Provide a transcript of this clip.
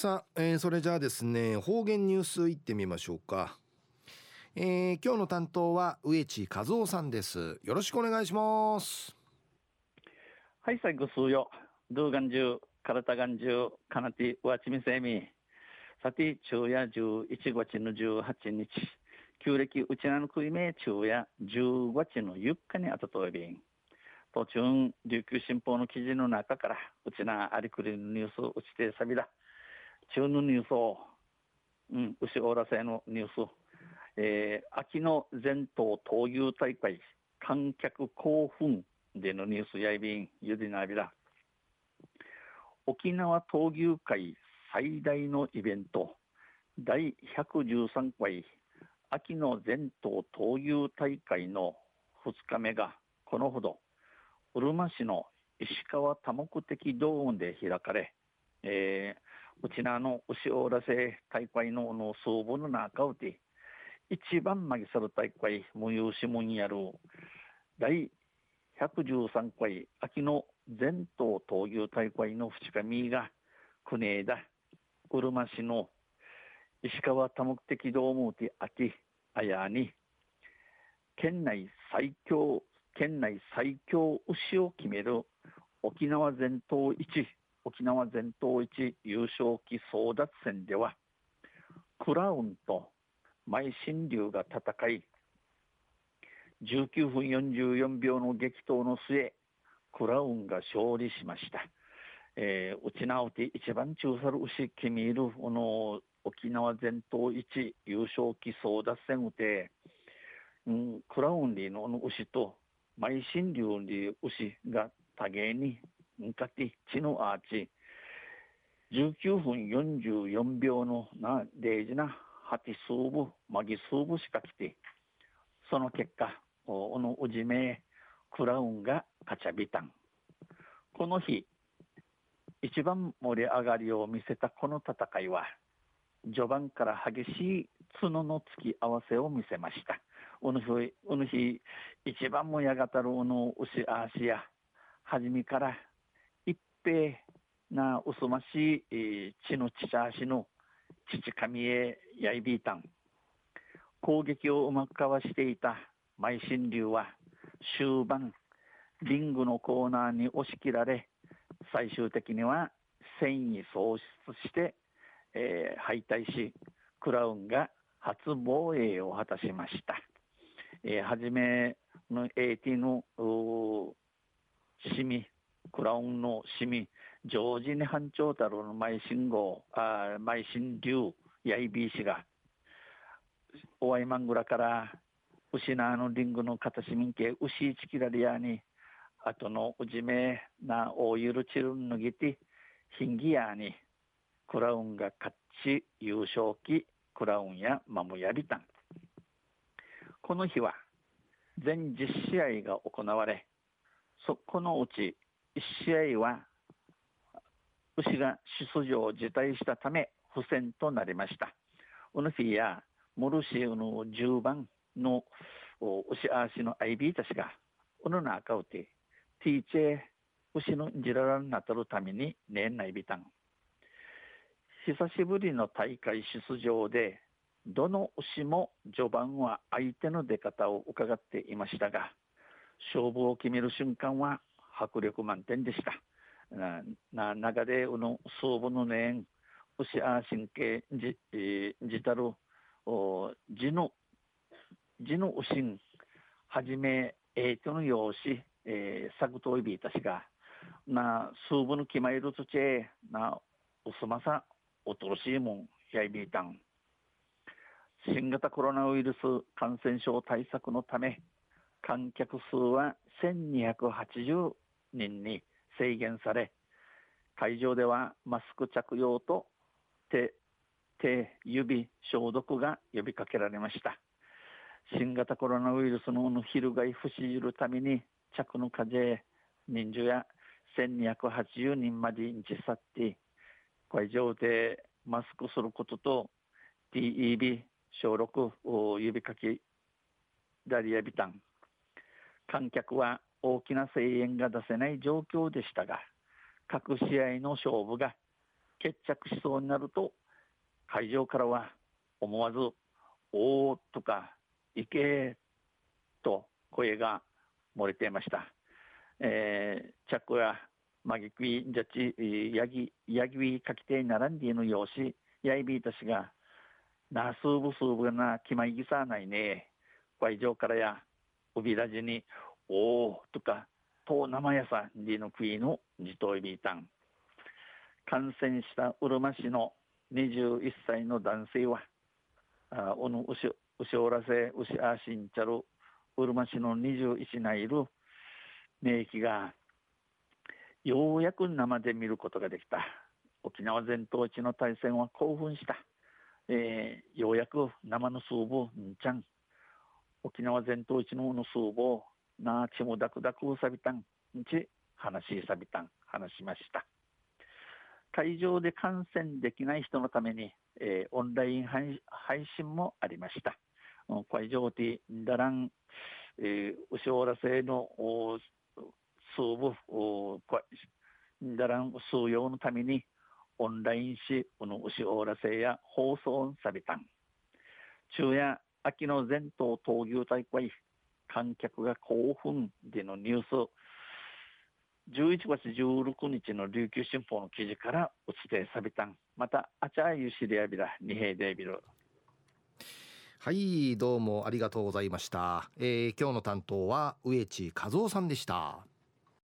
さあ、えー、それじゃあですね方言ニュースいってみましょうか、えー、今日の担当は植地和夫さんです。よろしくお願いします。はい最後数よ。ドゥーガンジュカラタガンジュカナティワチミセミさて昼夜11月の18日。旧暦うちなのくいめ昼夜10月の4日にあたとえびん途中琉球新報の記事の中からうちなありくりのニュースうちてさびだ。中のニュースを、うん、牛おらせのニュース、えー、秋の全島闘牛大会、観客興奮でのニュースやいびん、ゆでなびら。沖縄闘牛会最大のイベント、第113回秋の全島闘牛大会の2日目がこのほど、うるま市の石川多目的ドームで開かれ、えー、うちなの牛おらせ大会のの総部の中うて、一番マギサル大会、無有しもんやる、第113回秋の全島闘牛大会の二日目が、国枝、うるま市の石川多目的ドームてあき、あやに、県内最強、県内最強牛を決める沖縄全島一沖縄全島一優勝旗争奪戦ではクラウンと邁進竜が戦い19分44秒の激闘の末クラウンが勝利しました。えー、うちなうて一番中さる牛キミールこの沖縄全島一優勝旗争奪戦うて、うん、クラウンリーの牛と邁進竜に牛が多芸に向かって地のアーチ19分44秒のな大事な8数部マギ数部しか来てその結果おのうじめクラウンがカチャビタンこの日一番盛り上がりを見せたこの戦いは序盤から激しい角の突き合わせを見せました。うぬ日、うぬ日、一番もやがたるうの牛あしや、はじめからぺなうすまし、えー、血のちちゃしの父神へやいびいたん。攻撃をうまくかわしていた邁進流は終盤、リングのコーナーに押し切られ、最終的には戦意喪失して、えー、敗退し、クラウンが初防衛を果たしました。えー、はじめの AT のシミ、クラウンの市民、ジョージネハンチョータロの前信号、あ前ュウ、ヤイビー氏が、オワイマングラから、ウシナーリングの片市民系、ウシイチキラリアに、あとのジじめなおゆるチルヌギぎて、ヒンギアに、クラウンが勝ち優勝期、クラウンやマムヤリタン。この日は、全10試合が行われ、そこのうち1試合は牛が出場を辞退したため不戦となりました。ウヌフィやモルシーの10番の牛足のアイビーたちがウヌナアカウティティーチェ牛のジララになたるために年内ビタン。久しぶりの大会出場でどの牛も序盤は相手の出方を伺っていましたが勝負を決める瞬間は迫力満点でした。なな中でうの総部の年牛あ神経じ、えー、じたるお字の字の牛んはじめえいとの用紙、えー、作といびいたしがな数部の決まりるとちえなうすまさおとろしいもんやいびいたん新型コロナウイルス感染症対策のため観客数は1280人に制限され会場ではマスク着用と手手指消毒が呼びかけられました。新型コロナウイルスの翻不死じるために着の風人数や1280人までに去って会場でマスクすることと TEB 消毒を呼びかけダリアビタン観客は大きな声援が出せない状況でしたが、各試合の勝負が決着しそうになると会場からは思わず「おー」とか「行け」と声が漏れていました。えー、着やマギクイジャチヤギヤギウィかきて並んでいる様子やいびいたしがなすぶすぶなきまいぎさないね会場からやうびらじにおーとかと生やさりのクイのじといびいたん。感染したうるま市の21歳の男性は、あおぬうしうしおらせうしあしんちゃるうるま市の21ないる免疫がようやく生で見ることができた。沖縄全島一の対戦は興奮した、えー、ようやく生のスーブんちゃん。沖縄全島一ののスーブをなあちもだくだくうさびたんんち話しさびたん話しました会場で観戦できない人のために、えー、オンライン配信もありました。会場でだらん、えー、うしおらせの数部、だらん数用のためにオンラインし、このうしおらせや放送さびたん。昼夜、秋の全島闘牛大会、観客が興奮でのニュース、11月16日の琉球新報の記事からお伝えさびた。んまたあちゃゆしりやびら二平でびるはいどうもありがとうございました、えー、今日の担当は植地和夫さんでした。